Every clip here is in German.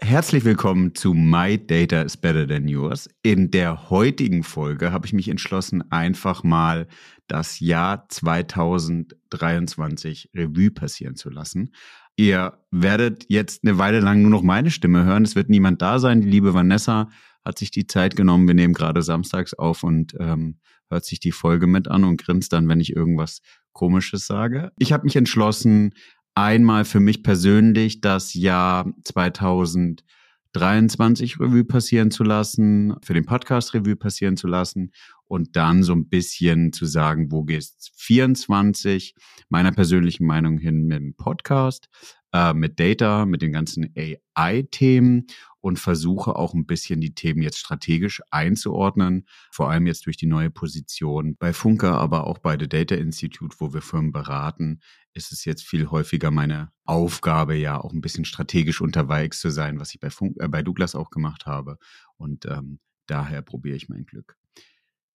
Herzlich willkommen zu My Data is Better Than Yours. In der heutigen Folge habe ich mich entschlossen, einfach mal das Jahr 2023 Revue passieren zu lassen. Ihr werdet jetzt eine Weile lang nur noch meine Stimme hören. Es wird niemand da sein. Die liebe Vanessa hat sich die Zeit genommen. Wir nehmen gerade samstags auf und ähm, hört sich die Folge mit an und grinst dann, wenn ich irgendwas Komisches sage. Ich habe mich entschlossen, einmal für mich persönlich das Jahr 2023 Revue passieren zu lassen, für den Podcast Revue passieren zu lassen und dann so ein bisschen zu sagen, wo geht's 24 meiner persönlichen Meinung hin mit dem Podcast, äh, mit Data, mit den ganzen AI-Themen und versuche auch ein bisschen die Themen jetzt strategisch einzuordnen, vor allem jetzt durch die neue Position bei Funke, aber auch bei The Data Institute, wo wir Firmen beraten, ist es jetzt viel häufiger meine Aufgabe, ja auch ein bisschen strategisch unterwegs zu sein, was ich bei, Funk, äh, bei Douglas auch gemacht habe. Und ähm, daher probiere ich mein Glück.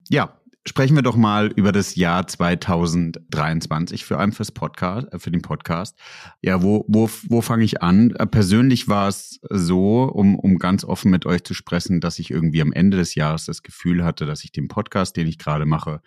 Ja, sprechen wir doch mal über das Jahr 2023 für einen fürs Podcast, äh, für den Podcast. Ja, wo, wo, wo fange ich an? Äh, persönlich war es so, um, um ganz offen mit euch zu sprechen, dass ich irgendwie am Ende des Jahres das Gefühl hatte, dass ich den Podcast, den ich gerade mache,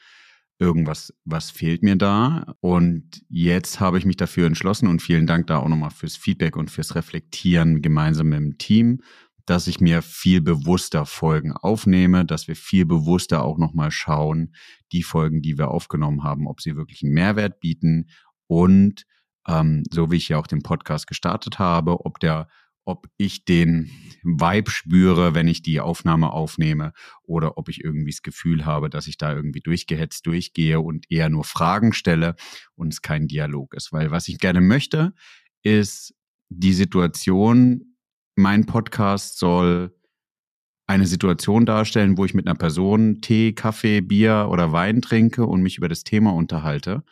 irgendwas, was fehlt mir da? Und jetzt habe ich mich dafür entschlossen und vielen Dank da auch nochmal fürs Feedback und fürs Reflektieren gemeinsam mit dem Team dass ich mir viel bewusster Folgen aufnehme, dass wir viel bewusster auch nochmal schauen, die Folgen, die wir aufgenommen haben, ob sie wirklich einen Mehrwert bieten und ähm, so wie ich ja auch den Podcast gestartet habe, ob der ob ich den Vibe spüre, wenn ich die Aufnahme aufnehme oder ob ich irgendwie das Gefühl habe, dass ich da irgendwie durchgehetzt durchgehe und eher nur Fragen stelle und es kein Dialog ist. Weil was ich gerne möchte, ist die Situation mein Podcast soll eine Situation darstellen, wo ich mit einer Person Tee, Kaffee, Bier oder Wein trinke und mich über das Thema unterhalte.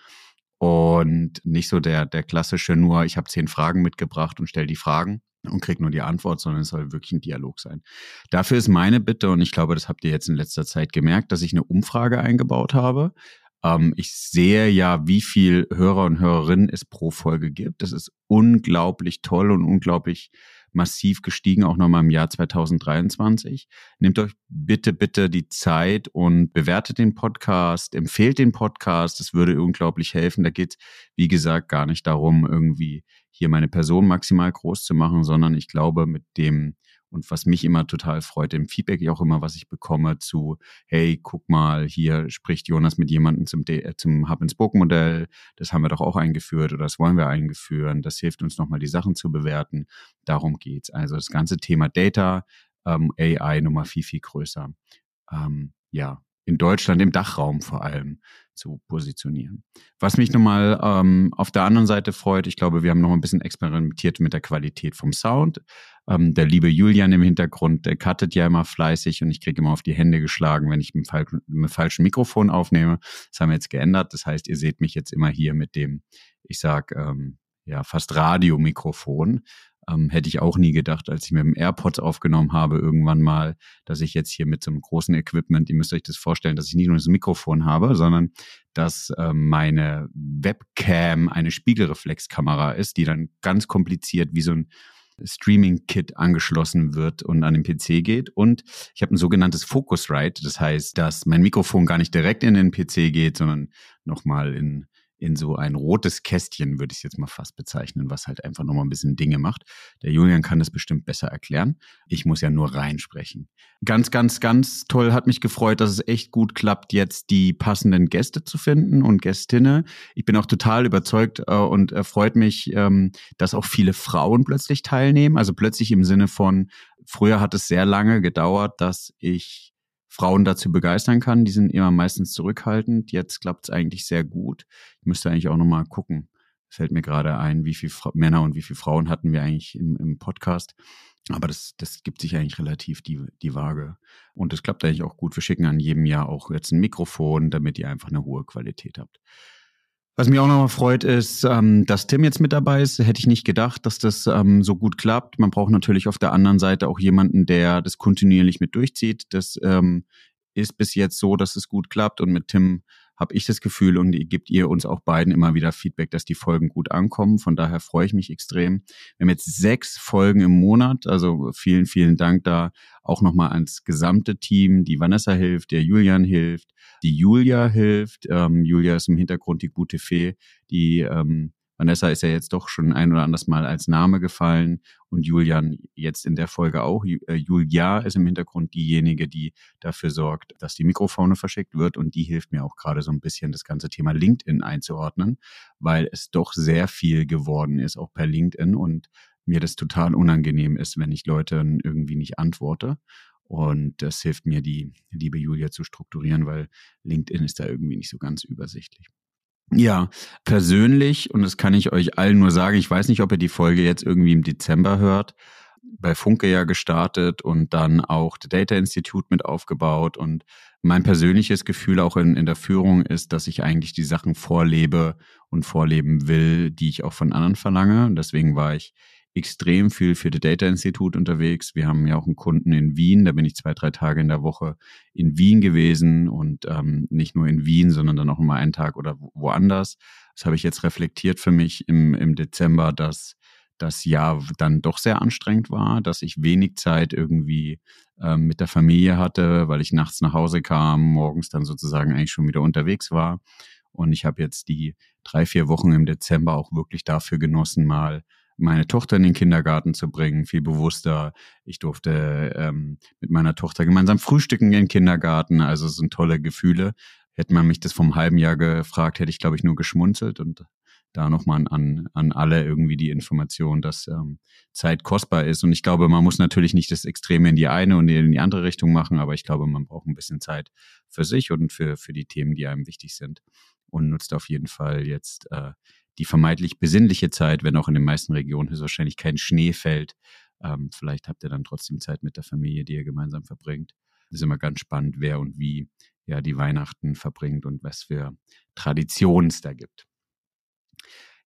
Und nicht so der, der klassische nur, ich habe zehn Fragen mitgebracht und stelle die Fragen und kriege nur die Antwort, sondern es soll wirklich ein Dialog sein. Dafür ist meine Bitte, und ich glaube, das habt ihr jetzt in letzter Zeit gemerkt, dass ich eine Umfrage eingebaut habe. Ähm, ich sehe ja, wie viel Hörer und Hörerinnen es pro Folge gibt. Das ist unglaublich toll und unglaublich massiv gestiegen, auch nochmal im Jahr 2023. Nehmt euch bitte, bitte die Zeit und bewertet den Podcast, empfehlt den Podcast. Das würde unglaublich helfen. Da geht, wie gesagt, gar nicht darum, irgendwie hier meine Person maximal groß zu machen, sondern ich glaube, mit dem und was mich immer total freut, im Feedback auch immer, was ich bekomme zu, hey, guck mal, hier spricht Jonas mit jemandem zum, äh, zum Hub-and-Spoke-Modell, das haben wir doch auch eingeführt oder das wollen wir eingeführen, das hilft uns nochmal die Sachen zu bewerten. Darum geht's. Also das ganze Thema Data, ähm, AI nochmal viel, viel größer. Ähm, ja, in Deutschland, im Dachraum vor allem zu positionieren. Was mich nochmal ähm, auf der anderen Seite freut, ich glaube, wir haben noch ein bisschen experimentiert mit der Qualität vom Sound. Ähm, der liebe Julian im Hintergrund, der cuttet ja immer fleißig und ich kriege immer auf die Hände geschlagen, wenn ich mit dem falschen Mikrofon aufnehme. Das haben wir jetzt geändert. Das heißt, ihr seht mich jetzt immer hier mit dem, ich sag, ähm, ja, fast Radiomikrofon. Ähm, hätte ich auch nie gedacht, als ich mit dem AirPods aufgenommen habe, irgendwann mal, dass ich jetzt hier mit so einem großen Equipment, ihr müsst euch das vorstellen, dass ich nicht nur das Mikrofon habe, sondern dass ähm, meine Webcam eine Spiegelreflexkamera ist, die dann ganz kompliziert wie so ein Streaming-Kit angeschlossen wird und an den PC geht. Und ich habe ein sogenanntes Focusrite. Das heißt, dass mein Mikrofon gar nicht direkt in den PC geht, sondern nochmal in in so ein rotes Kästchen, würde ich es jetzt mal fast bezeichnen, was halt einfach nochmal ein bisschen Dinge macht. Der Julian kann das bestimmt besser erklären. Ich muss ja nur reinsprechen. Ganz, ganz, ganz toll hat mich gefreut, dass es echt gut klappt, jetzt die passenden Gäste zu finden und Gästinnen. Ich bin auch total überzeugt äh, und erfreut mich, ähm, dass auch viele Frauen plötzlich teilnehmen. Also plötzlich im Sinne von, früher hat es sehr lange gedauert, dass ich Frauen dazu begeistern kann. Die sind immer meistens zurückhaltend. Jetzt klappt es eigentlich sehr gut. Ich müsste eigentlich auch nochmal gucken. Fällt mir gerade ein, wie viele Männer und wie viele Frauen hatten wir eigentlich im, im Podcast. Aber das, das gibt sich eigentlich relativ die, die Waage. Und es klappt eigentlich auch gut. Wir schicken an jedem Jahr auch jetzt ein Mikrofon, damit ihr einfach eine hohe Qualität habt. Was mich auch nochmal freut, ist, ähm, dass Tim jetzt mit dabei ist. Hätte ich nicht gedacht, dass das ähm, so gut klappt. Man braucht natürlich auf der anderen Seite auch jemanden, der das kontinuierlich mit durchzieht. Das ähm, ist bis jetzt so, dass es gut klappt und mit Tim habe ich das Gefühl und gebt ihr uns auch beiden immer wieder Feedback, dass die Folgen gut ankommen. Von daher freue ich mich extrem. Wir haben jetzt sechs Folgen im Monat, also vielen, vielen Dank da auch nochmal ans gesamte Team. Die Vanessa hilft, der Julian hilft, die Julia hilft. Ähm, Julia ist im Hintergrund die gute Fee, die ähm, Vanessa ist ja jetzt doch schon ein oder anderes Mal als Name gefallen und Julian jetzt in der Folge auch. Äh, Julia ist im Hintergrund diejenige, die dafür sorgt, dass die Mikrofone verschickt wird und die hilft mir auch gerade so ein bisschen das ganze Thema LinkedIn einzuordnen, weil es doch sehr viel geworden ist, auch per LinkedIn und mir das total unangenehm ist, wenn ich Leuten irgendwie nicht antworte. Und das hilft mir, die liebe Julia zu strukturieren, weil LinkedIn ist da irgendwie nicht so ganz übersichtlich. Ja, persönlich, und das kann ich euch allen nur sagen, ich weiß nicht, ob ihr die Folge jetzt irgendwie im Dezember hört, bei Funke ja gestartet und dann auch The Data Institute mit aufgebaut. Und mein persönliches Gefühl auch in, in der Führung ist, dass ich eigentlich die Sachen vorlebe und vorleben will, die ich auch von anderen verlange. Und deswegen war ich extrem viel für das Data Institute unterwegs. Wir haben ja auch einen Kunden in Wien, da bin ich zwei, drei Tage in der Woche in Wien gewesen und ähm, nicht nur in Wien, sondern dann auch immer einen Tag oder woanders. Das habe ich jetzt reflektiert für mich im, im Dezember, dass das Jahr dann doch sehr anstrengend war, dass ich wenig Zeit irgendwie ähm, mit der Familie hatte, weil ich nachts nach Hause kam, morgens dann sozusagen eigentlich schon wieder unterwegs war. Und ich habe jetzt die drei, vier Wochen im Dezember auch wirklich dafür genossen, mal meine Tochter in den Kindergarten zu bringen, viel bewusster. Ich durfte ähm, mit meiner Tochter gemeinsam frühstücken in den Kindergarten. Also es sind tolle Gefühle. Hätte man mich das vom halben Jahr gefragt, hätte ich, glaube ich, nur geschmunzelt und da nochmal an, an alle irgendwie die Information, dass ähm, Zeit kostbar ist. Und ich glaube, man muss natürlich nicht das Extreme in die eine und in die andere Richtung machen, aber ich glaube, man braucht ein bisschen Zeit für sich und für, für die Themen, die einem wichtig sind. Und nutzt auf jeden Fall jetzt äh, die vermeintlich besinnliche Zeit, wenn auch in den meisten Regionen höchstwahrscheinlich kein Schnee fällt. Ähm, vielleicht habt ihr dann trotzdem Zeit mit der Familie, die ihr gemeinsam verbringt. Das ist immer ganz spannend, wer und wie ja die Weihnachten verbringt und was für Traditionen es da gibt.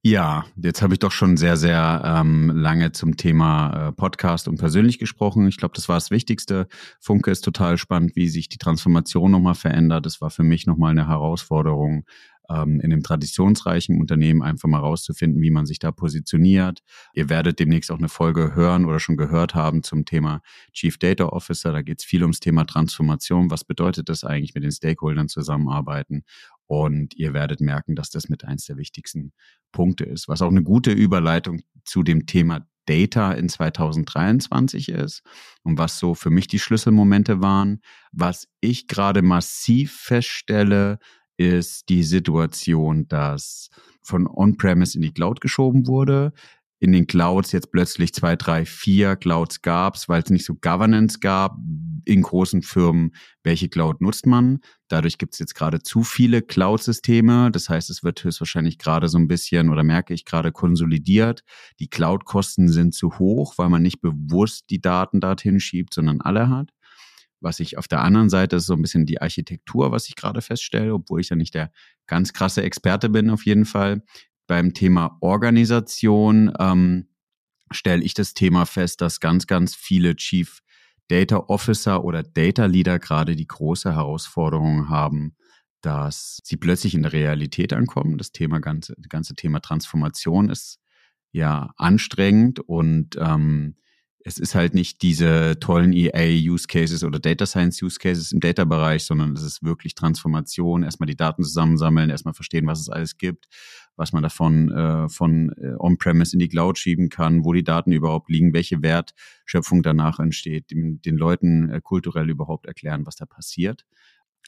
Ja, jetzt habe ich doch schon sehr, sehr ähm, lange zum Thema äh, Podcast und persönlich gesprochen. Ich glaube, das war das Wichtigste. Funke ist total spannend, wie sich die Transformation nochmal verändert. Das war für mich nochmal eine Herausforderung, ähm, in einem traditionsreichen Unternehmen einfach mal rauszufinden, wie man sich da positioniert. Ihr werdet demnächst auch eine Folge hören oder schon gehört haben zum Thema Chief Data Officer. Da geht es viel ums Thema Transformation. Was bedeutet das eigentlich, mit den Stakeholdern zusammenarbeiten? Und ihr werdet merken, dass das mit eins der wichtigsten Punkte ist, was auch eine gute Überleitung zu dem Thema Data in 2023 ist und was so für mich die Schlüsselmomente waren. Was ich gerade massiv feststelle, ist die Situation, dass von On-Premise in die Cloud geschoben wurde. In den Clouds jetzt plötzlich zwei, drei, vier Clouds gab es, weil es nicht so Governance gab in großen Firmen, welche Cloud nutzt man. Dadurch gibt es jetzt gerade zu viele Cloud-Systeme. Das heißt, es wird höchstwahrscheinlich gerade so ein bisschen oder merke ich gerade konsolidiert. Die Cloud-Kosten sind zu hoch, weil man nicht bewusst die Daten dorthin schiebt, sondern alle hat. Was ich auf der anderen Seite ist so ein bisschen die Architektur, was ich gerade feststelle, obwohl ich ja nicht der ganz krasse Experte bin auf jeden Fall. Beim Thema Organisation ähm, stelle ich das Thema fest, dass ganz, ganz viele Chief Data Officer oder Data Leader gerade die große Herausforderung haben, dass sie plötzlich in der Realität ankommen. Das Thema ganze, das ganze Thema Transformation ist ja anstrengend und ähm, es ist halt nicht diese tollen EA-Use-Cases oder Data Science-Use-Cases im Data-Bereich, sondern es ist wirklich Transformation. Erstmal die Daten zusammensammeln, erstmal verstehen, was es alles gibt, was man davon äh, von äh, On-Premise in die Cloud schieben kann, wo die Daten überhaupt liegen, welche Wertschöpfung danach entsteht, den, den Leuten äh, kulturell überhaupt erklären, was da passiert.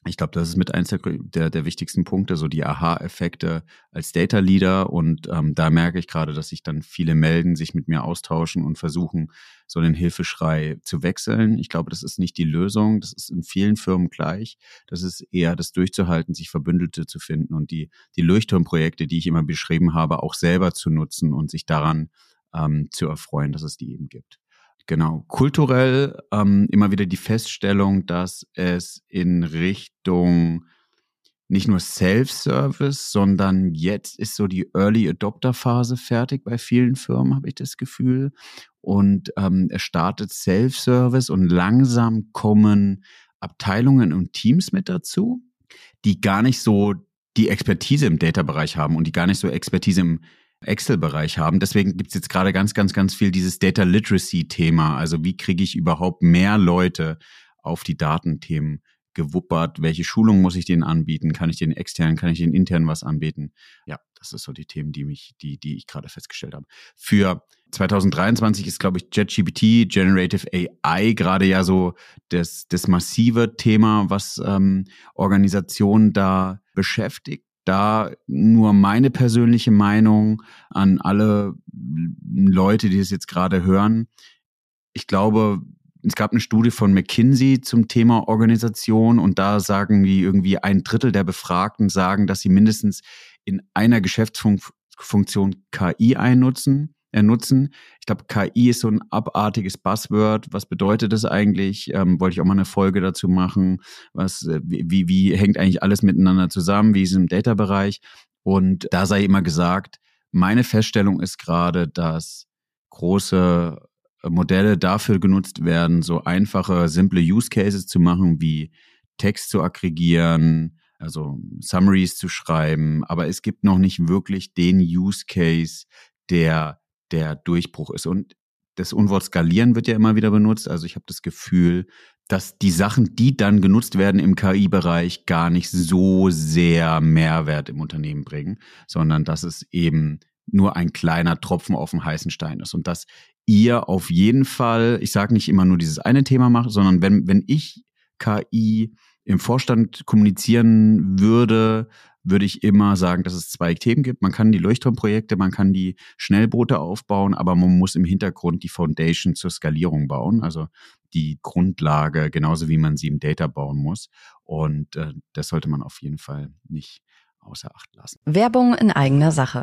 Ich glaube, das ist mit eins der, der, der wichtigsten Punkte, so die Aha-Effekte als Data Leader. Und ähm, da merke ich gerade, dass sich dann viele melden, sich mit mir austauschen und versuchen, so einen Hilfeschrei zu wechseln. Ich glaube, das ist nicht die Lösung. Das ist in vielen Firmen gleich. Das ist eher das durchzuhalten, sich Verbündete zu finden und die, die Leuchtturmprojekte, die ich immer beschrieben habe, auch selber zu nutzen und sich daran ähm, zu erfreuen, dass es die eben gibt. Genau. Kulturell ähm, immer wieder die Feststellung, dass es in Richtung nicht nur Self-Service, sondern jetzt ist so die Early Adopter-Phase fertig bei vielen Firmen, habe ich das Gefühl. Und ähm, es startet Self-Service und langsam kommen Abteilungen und Teams mit dazu, die gar nicht so die Expertise im Data-Bereich haben und die gar nicht so Expertise im Excel-Bereich haben. Deswegen gibt es jetzt gerade ganz, ganz, ganz viel dieses Data Literacy-Thema. Also wie kriege ich überhaupt mehr Leute auf die Datenthemen gewuppert? Welche Schulung muss ich denen anbieten? Kann ich den extern, kann ich den intern was anbieten? Ja, das ist so die Themen, die mich, die, die ich gerade festgestellt habe. Für 2023 ist, glaube ich, JetGPT, Generative AI gerade ja so das, das massive Thema, was ähm, Organisationen da beschäftigt da nur meine persönliche Meinung an alle Leute, die es jetzt gerade hören. Ich glaube, es gab eine Studie von McKinsey zum Thema Organisation und da sagen die irgendwie ein Drittel der Befragten sagen, dass sie mindestens in einer Geschäftsfunktion KI einnutzen nutzen. Ich glaube, KI ist so ein abartiges Buzzword. Was bedeutet das eigentlich? Ähm, wollte ich auch mal eine Folge dazu machen. Was, äh, wie, wie hängt eigentlich alles miteinander zusammen? Wie ist es im Data-Bereich? Und da sei immer gesagt, meine Feststellung ist gerade, dass große äh, Modelle dafür genutzt werden, so einfache, simple Use Cases zu machen, wie Text zu aggregieren, also Summaries zu schreiben. Aber es gibt noch nicht wirklich den Use Case, der der Durchbruch ist. Und das Unwort skalieren wird ja immer wieder benutzt. Also ich habe das Gefühl, dass die Sachen, die dann genutzt werden im KI-Bereich, gar nicht so sehr Mehrwert im Unternehmen bringen, sondern dass es eben nur ein kleiner Tropfen auf dem heißen Stein ist. Und dass ihr auf jeden Fall, ich sage nicht immer nur dieses eine Thema macht, sondern wenn, wenn ich KI im Vorstand kommunizieren würde, würde ich immer sagen, dass es zwei Themen gibt. Man kann die Leuchtturmprojekte, man kann die Schnellboote aufbauen, aber man muss im Hintergrund die Foundation zur Skalierung bauen, also die Grundlage, genauso wie man sie im Data bauen muss. Und äh, das sollte man auf jeden Fall nicht außer Acht lassen. Werbung in eigener Sache.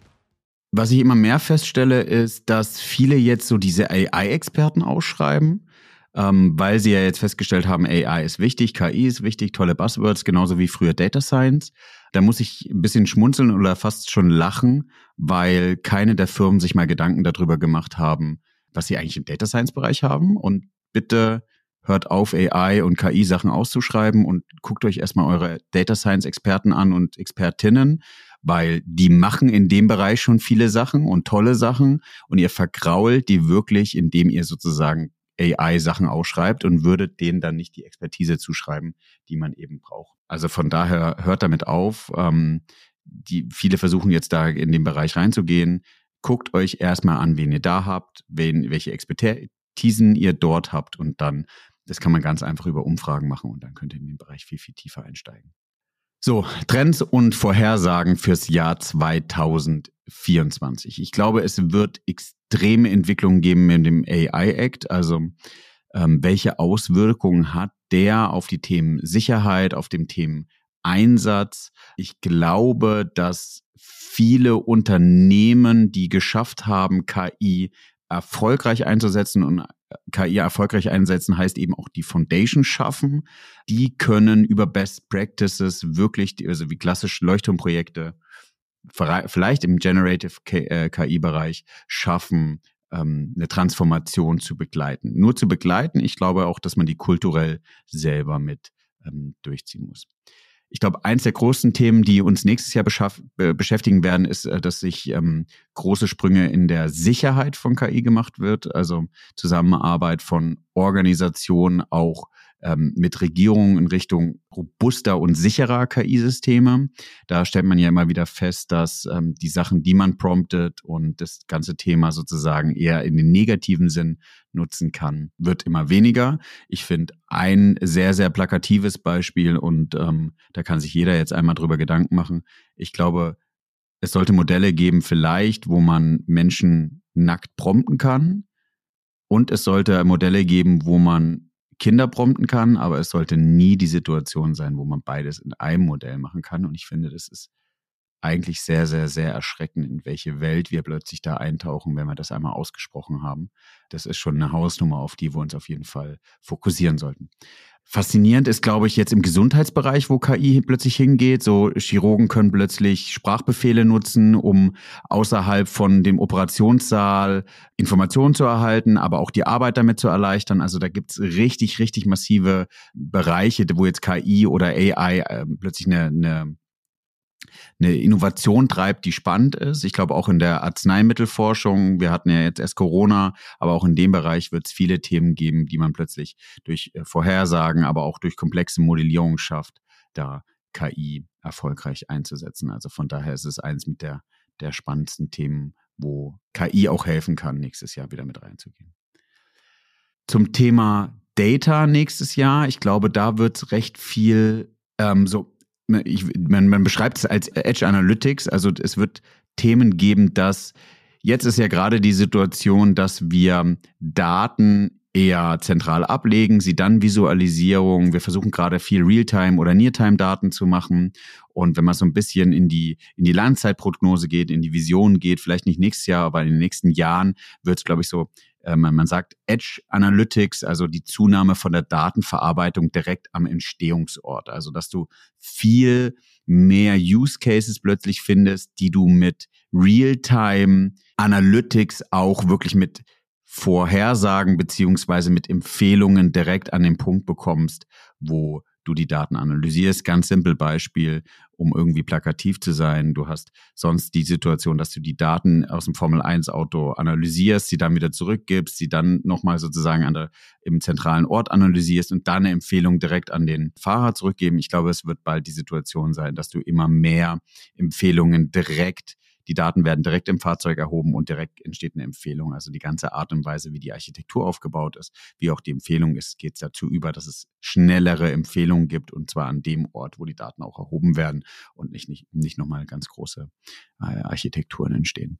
Was ich immer mehr feststelle, ist, dass viele jetzt so diese AI-Experten ausschreiben, ähm, weil sie ja jetzt festgestellt haben, AI ist wichtig, KI ist wichtig, tolle Buzzwords, genauso wie früher Data Science. Da muss ich ein bisschen schmunzeln oder fast schon lachen, weil keine der Firmen sich mal Gedanken darüber gemacht haben, was sie eigentlich im Data Science Bereich haben. Und bitte hört auf, AI und KI Sachen auszuschreiben und guckt euch erstmal eure Data Science Experten an und Expertinnen weil die machen in dem Bereich schon viele Sachen und tolle Sachen und ihr vergrault die wirklich, indem ihr sozusagen AI-Sachen ausschreibt und würdet denen dann nicht die Expertise zuschreiben, die man eben braucht. Also von daher hört damit auf. Ähm, die, viele versuchen jetzt da in den Bereich reinzugehen. Guckt euch erstmal an, wen ihr da habt, wen, welche Expertisen ihr dort habt und dann, das kann man ganz einfach über Umfragen machen und dann könnt ihr in den Bereich viel, viel tiefer einsteigen. So, Trends und Vorhersagen fürs Jahr 2024. Ich glaube, es wird extreme Entwicklungen geben mit dem AI Act. Also, ähm, welche Auswirkungen hat der auf die Themen Sicherheit, auf dem Themen Einsatz? Ich glaube, dass viele Unternehmen, die geschafft haben, KI erfolgreich einzusetzen und KI erfolgreich einsetzen, heißt eben auch die Foundation schaffen. Die können über Best Practices wirklich, also wie klassische Leuchtturmprojekte, vielleicht im Generative KI-Bereich äh, schaffen, ähm, eine Transformation zu begleiten. Nur zu begleiten, ich glaube auch, dass man die kulturell selber mit ähm, durchziehen muss. Ich glaube, eins der großen Themen, die uns nächstes Jahr beschäftigen werden, ist, äh, dass sich ähm, große Sprünge in der Sicherheit von KI gemacht wird, also Zusammenarbeit von Organisationen auch ähm, mit Regierungen in Richtung robuster und sicherer KI-Systeme. Da stellt man ja immer wieder fest, dass ähm, die Sachen, die man promptet und das ganze Thema sozusagen eher in den negativen Sinn nutzen kann, wird immer weniger. Ich finde ein sehr, sehr plakatives Beispiel und ähm, da kann sich jeder jetzt einmal drüber Gedanken machen. Ich glaube, es sollte Modelle geben, vielleicht, wo man Menschen nackt prompten kann. Und es sollte Modelle geben, wo man Kinder prompten kann, aber es sollte nie die Situation sein, wo man beides in einem Modell machen kann. Und ich finde, das ist eigentlich sehr, sehr, sehr erschreckend, in welche Welt wir plötzlich da eintauchen, wenn wir das einmal ausgesprochen haben. Das ist schon eine Hausnummer, auf die wir uns auf jeden Fall fokussieren sollten. Faszinierend ist, glaube ich, jetzt im Gesundheitsbereich, wo KI plötzlich hingeht. So Chirurgen können plötzlich Sprachbefehle nutzen, um außerhalb von dem Operationssaal Informationen zu erhalten, aber auch die Arbeit damit zu erleichtern. Also da gibt's richtig, richtig massive Bereiche, wo jetzt KI oder AI äh, plötzlich eine, eine eine Innovation treibt, die spannend ist. Ich glaube auch in der Arzneimittelforschung, wir hatten ja jetzt erst Corona, aber auch in dem Bereich wird es viele Themen geben, die man plötzlich durch äh, Vorhersagen, aber auch durch komplexe Modellierung schafft, da KI erfolgreich einzusetzen. Also von daher ist es eins mit der, der spannendsten Themen, wo KI auch helfen kann, nächstes Jahr wieder mit reinzugehen. Zum Thema Data nächstes Jahr, ich glaube, da wird recht viel ähm, so ich, man, man beschreibt es als Edge Analytics, also es wird Themen geben, dass jetzt ist ja gerade die Situation, dass wir Daten eher zentral ablegen, sie dann Visualisierung. Wir versuchen gerade viel Realtime oder Neartime-Daten zu machen. Und wenn man so ein bisschen in die, in die Langzeitprognose geht, in die Vision geht, vielleicht nicht nächstes Jahr, aber in den nächsten Jahren wird es, glaube ich, so man sagt Edge Analytics, also die Zunahme von der Datenverarbeitung direkt am Entstehungsort. Also dass du viel mehr Use Cases plötzlich findest, die du mit Real-Time Analytics auch wirklich mit Vorhersagen beziehungsweise mit Empfehlungen direkt an den Punkt bekommst, wo du die Daten analysierst. Ganz simpel Beispiel, um irgendwie plakativ zu sein. Du hast sonst die Situation, dass du die Daten aus dem Formel 1 Auto analysierst, sie dann wieder zurückgibst, sie dann nochmal sozusagen an der, im zentralen Ort analysierst und dann eine Empfehlung direkt an den Fahrer zurückgeben. Ich glaube, es wird bald die Situation sein, dass du immer mehr Empfehlungen direkt die Daten werden direkt im Fahrzeug erhoben und direkt entsteht eine Empfehlung. Also die ganze Art und Weise, wie die Architektur aufgebaut ist, wie auch die Empfehlung ist, geht es dazu über, dass es schnellere Empfehlungen gibt und zwar an dem Ort, wo die Daten auch erhoben werden und nicht, nicht, nicht nochmal ganz große äh, Architekturen entstehen.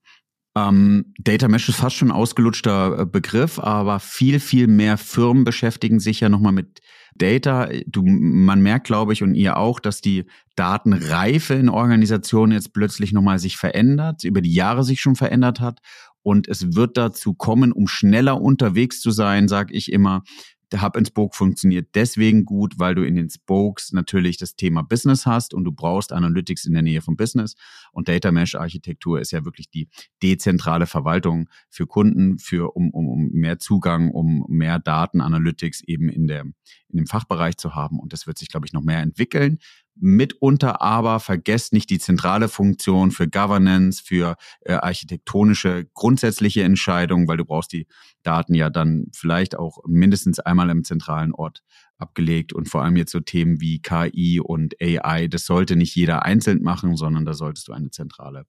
Ähm, Data Mesh ist fast schon ein ausgelutschter äh, Begriff, aber viel, viel mehr Firmen beschäftigen sich ja nochmal mit Data. Du, man merkt, glaube ich, und ihr auch, dass die Datenreife in Organisationen jetzt plötzlich nochmal sich verändert, über die Jahre sich schon verändert hat. Und es wird dazu kommen, um schneller unterwegs zu sein, sage ich immer, der Hub and Spoke funktioniert deswegen gut, weil du in den Spokes natürlich das Thema Business hast und du brauchst Analytics in der Nähe vom Business. Und Data Mesh Architektur ist ja wirklich die dezentrale Verwaltung für Kunden, für, um, um, um mehr Zugang, um mehr Daten, Analytics eben in, der, in dem Fachbereich zu haben. Und das wird sich, glaube ich, noch mehr entwickeln. Mitunter aber vergesst nicht die zentrale Funktion für Governance, für äh, architektonische grundsätzliche Entscheidungen, weil du brauchst die Daten ja dann vielleicht auch mindestens einmal im zentralen Ort abgelegt und vor allem jetzt so Themen wie KI und AI, das sollte nicht jeder einzeln machen, sondern da solltest du eine zentrale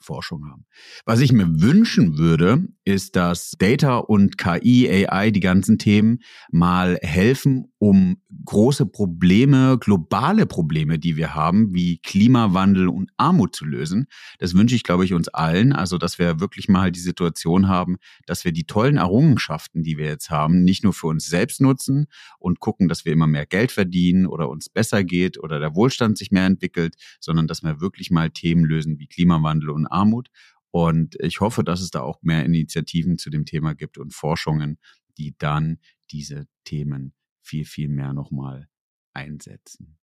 Forschung haben. Was ich mir wünschen würde, ist, dass Data und KI, AI, die ganzen Themen mal helfen, um große Probleme, globale Probleme, die wir haben, wie Klimawandel und Armut zu lösen. Das wünsche ich, glaube ich, uns allen. Also, dass wir wirklich mal die Situation haben, dass wir die tollen Errungenschaften, die wir jetzt haben, nicht nur für uns selbst nutzen und gucken, dass wir immer mehr Geld verdienen oder uns besser geht oder der Wohlstand sich mehr entwickelt, sondern dass wir wirklich mal Themen lösen wie Klimawandel und Armut. Und ich hoffe, dass es da auch mehr Initiativen zu dem Thema gibt und Forschungen, die dann diese Themen viel, viel mehr nochmal einsetzen.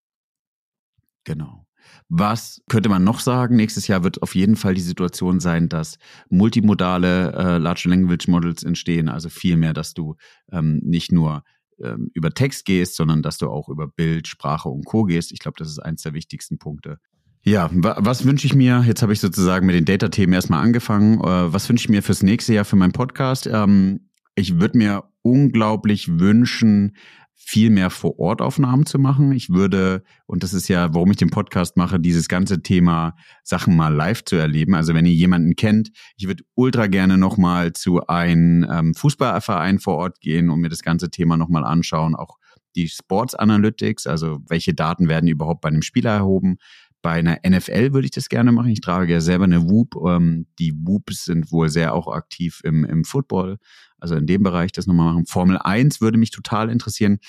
Genau. Was könnte man noch sagen? Nächstes Jahr wird auf jeden Fall die Situation sein, dass multimodale äh, Large Language Models entstehen. Also viel mehr, dass du ähm, nicht nur ähm, über Text gehst, sondern dass du auch über Bild, Sprache und Co. gehst. Ich glaube, das ist eins der wichtigsten Punkte. Ja, was wünsche ich mir? Jetzt habe ich sozusagen mit den Data-Themen erstmal angefangen. Äh, was wünsche ich mir fürs nächste Jahr für meinen Podcast? Ähm, ich würde mir unglaublich wünschen, viel mehr Vor-Ort-Aufnahmen zu machen. Ich würde, und das ist ja, warum ich den Podcast mache, dieses ganze Thema Sachen mal live zu erleben. Also wenn ihr jemanden kennt, ich würde ultra gerne nochmal zu einem ähm, Fußballverein vor Ort gehen und mir das ganze Thema nochmal anschauen, auch die Sports Analytics, also welche Daten werden überhaupt bei einem Spieler erhoben. Bei einer NFL würde ich das gerne machen. Ich trage ja selber eine Whoop. Ähm, die Whoops sind wohl sehr auch aktiv im, im Football. Also in dem Bereich das nochmal machen. Formel 1 würde mich total interessieren.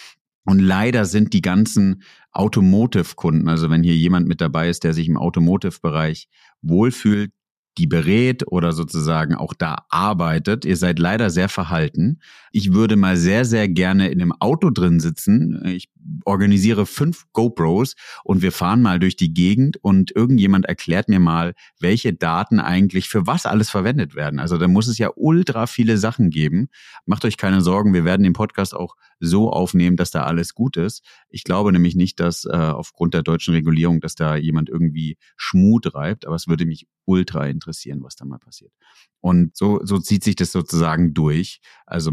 Und leider sind die ganzen Automotive-Kunden, also wenn hier jemand mit dabei ist, der sich im Automotive-Bereich wohlfühlt, die berät oder sozusagen auch da arbeitet. Ihr seid leider sehr verhalten. Ich würde mal sehr, sehr gerne in einem Auto drin sitzen. Ich organisiere fünf GoPros und wir fahren mal durch die Gegend und irgendjemand erklärt mir mal, welche Daten eigentlich für was alles verwendet werden. Also da muss es ja ultra viele Sachen geben. Macht euch keine Sorgen, wir werden den Podcast auch so aufnehmen, dass da alles gut ist. Ich glaube nämlich nicht, dass äh, aufgrund der deutschen Regulierung, dass da jemand irgendwie Schmut reibt, aber es würde mich ultra interessieren, was da mal passiert. Und so, so zieht sich das sozusagen durch. Also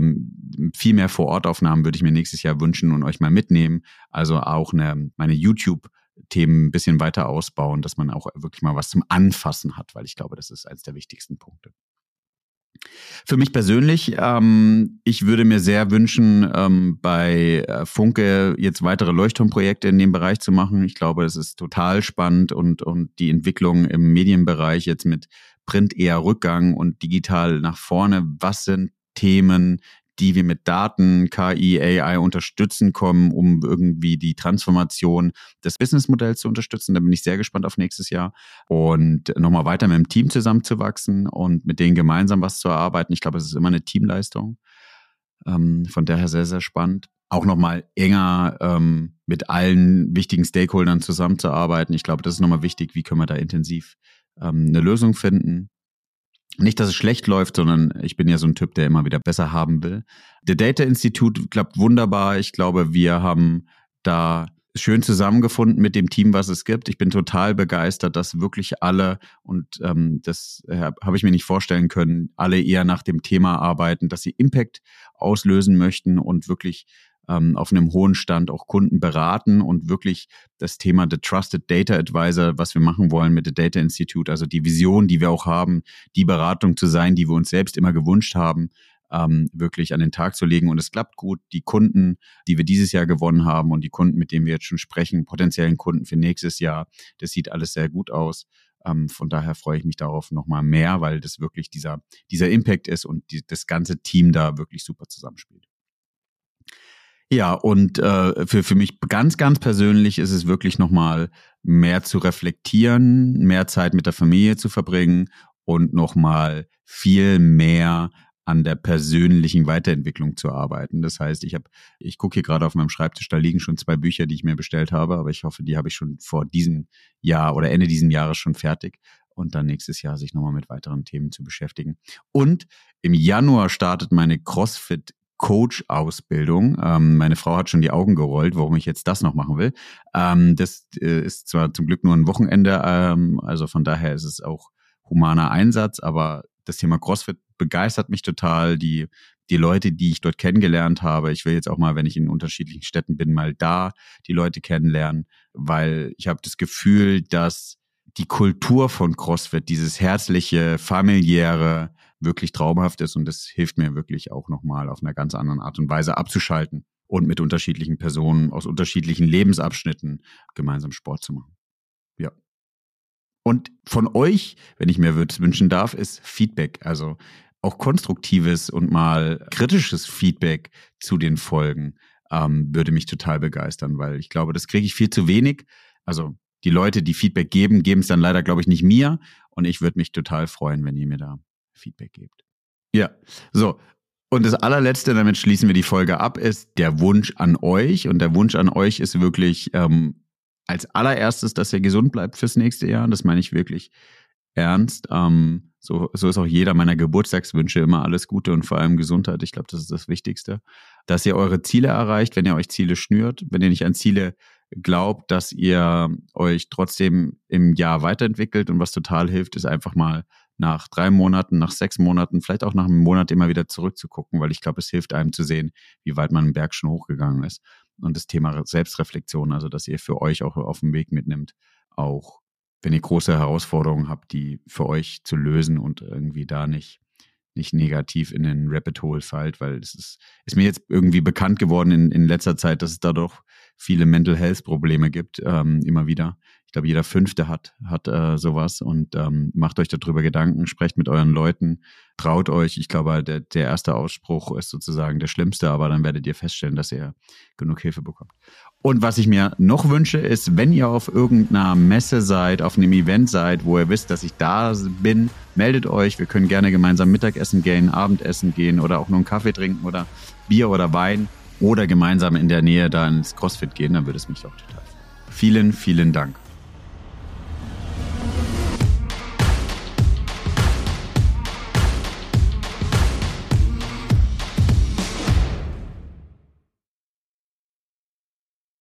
viel mehr Vor-Ort-Aufnahmen würde ich mir nächstes Jahr wünschen und euch mal mitnehmen. Also auch eine, meine YouTube- Themen ein bisschen weiter ausbauen, dass man auch wirklich mal was zum Anfassen hat, weil ich glaube, das ist eines der wichtigsten Punkte. Für mich persönlich, ähm, ich würde mir sehr wünschen, ähm, bei äh, Funke jetzt weitere Leuchtturmprojekte in dem Bereich zu machen. Ich glaube, es ist total spannend und, und die Entwicklung im Medienbereich jetzt mit Print eher Rückgang und digital nach vorne. Was sind Themen, die wir mit Daten, KI, AI unterstützen kommen, um irgendwie die Transformation des Businessmodells zu unterstützen. Da bin ich sehr gespannt auf nächstes Jahr und nochmal weiter mit dem Team zusammenzuwachsen und mit denen gemeinsam was zu erarbeiten. Ich glaube, es ist immer eine Teamleistung. Ähm, von daher sehr, sehr spannend. Auch nochmal enger ähm, mit allen wichtigen Stakeholdern zusammenzuarbeiten. Ich glaube, das ist nochmal wichtig. Wie können wir da intensiv ähm, eine Lösung finden? Nicht, dass es schlecht läuft, sondern ich bin ja so ein Typ, der immer wieder besser haben will. Der Data Institute klappt wunderbar. Ich glaube, wir haben da schön zusammengefunden mit dem Team, was es gibt. Ich bin total begeistert, dass wirklich alle, und ähm, das äh, habe ich mir nicht vorstellen können, alle eher nach dem Thema arbeiten, dass sie Impact auslösen möchten und wirklich ähm, auf einem hohen Stand auch Kunden beraten und wirklich das Thema The Trusted Data Advisor, was wir machen wollen mit The Data Institute, also die Vision, die wir auch haben, die Beratung zu sein, die wir uns selbst immer gewünscht haben, ähm, wirklich an den Tag zu legen. Und es klappt gut. Die Kunden, die wir dieses Jahr gewonnen haben und die Kunden, mit denen wir jetzt schon sprechen, potenziellen Kunden für nächstes Jahr, das sieht alles sehr gut aus. Ähm, von daher freue ich mich darauf nochmal mehr, weil das wirklich dieser, dieser Impact ist und die, das ganze Team da wirklich super zusammenspielt. Ja, und äh, für, für mich ganz, ganz persönlich ist es wirklich nochmal mehr zu reflektieren, mehr Zeit mit der Familie zu verbringen und nochmal viel mehr an der persönlichen Weiterentwicklung zu arbeiten. Das heißt, ich habe, ich gucke hier gerade auf meinem Schreibtisch, da liegen schon zwei Bücher, die ich mir bestellt habe, aber ich hoffe, die habe ich schon vor diesem Jahr oder Ende dieses Jahres schon fertig und dann nächstes Jahr sich nochmal mit weiteren Themen zu beschäftigen. Und im Januar startet meine CrossFit Coach-Ausbildung. Ähm, meine Frau hat schon die Augen gerollt, warum ich jetzt das noch machen will. Ähm, das äh, ist zwar zum Glück nur ein Wochenende, ähm, also von daher ist es auch humaner Einsatz, aber das Thema CrossFit begeistert mich total. Die, die Leute, die ich dort kennengelernt habe, ich will jetzt auch mal, wenn ich in unterschiedlichen Städten bin, mal da die Leute kennenlernen, weil ich habe das Gefühl, dass die Kultur von CrossFit, dieses herzliche, familiäre, wirklich traumhaft ist und das hilft mir wirklich auch nochmal auf einer ganz anderen Art und Weise abzuschalten und mit unterschiedlichen Personen aus unterschiedlichen Lebensabschnitten gemeinsam Sport zu machen. Ja. Und von euch, wenn ich mir wünschen darf, ist Feedback, also auch konstruktives und mal kritisches Feedback zu den Folgen ähm, würde mich total begeistern, weil ich glaube, das kriege ich viel zu wenig. Also die Leute, die Feedback geben, geben es dann leider, glaube ich, nicht mir. Und ich würde mich total freuen, wenn ihr mir da Feedback gebt. Ja, so. Und das allerletzte, damit schließen wir die Folge ab, ist der Wunsch an euch. Und der Wunsch an euch ist wirklich ähm, als allererstes, dass ihr gesund bleibt fürs nächste Jahr. Und das meine ich wirklich ernst. Ähm, so, so ist auch jeder meiner Geburtstagswünsche immer alles Gute und vor allem Gesundheit. Ich glaube, das ist das Wichtigste. Dass ihr eure Ziele erreicht, wenn ihr euch Ziele schnürt, wenn ihr nicht an Ziele glaubt, dass ihr euch trotzdem im Jahr weiterentwickelt und was total hilft, ist einfach mal nach drei Monaten, nach sechs Monaten, vielleicht auch nach einem Monat immer wieder zurückzugucken, weil ich glaube, es hilft einem zu sehen, wie weit man einen Berg schon hochgegangen ist. Und das Thema Selbstreflexion, also dass ihr für euch auch auf dem Weg mitnimmt, auch wenn ihr große Herausforderungen habt, die für euch zu lösen und irgendwie da nicht nicht negativ in den Rapid Hole fallt, weil es ist, ist mir jetzt irgendwie bekannt geworden in, in letzter Zeit, dass es da doch viele Mental Health Probleme gibt, ähm, immer wieder. Ich glaube, jeder Fünfte hat, hat äh, sowas und ähm, macht euch darüber Gedanken, sprecht mit euren Leuten, traut euch. Ich glaube, der, der erste Ausspruch ist sozusagen der schlimmste, aber dann werdet ihr feststellen, dass ihr genug Hilfe bekommt. Und was ich mir noch wünsche, ist, wenn ihr auf irgendeiner Messe seid, auf einem Event seid, wo ihr wisst, dass ich da bin, meldet euch. Wir können gerne gemeinsam Mittagessen gehen, Abendessen gehen oder auch nur einen Kaffee trinken oder Bier oder Wein oder gemeinsam in der Nähe da ins CrossFit gehen. Dann würde es mich auch total. Vielen, vielen Dank.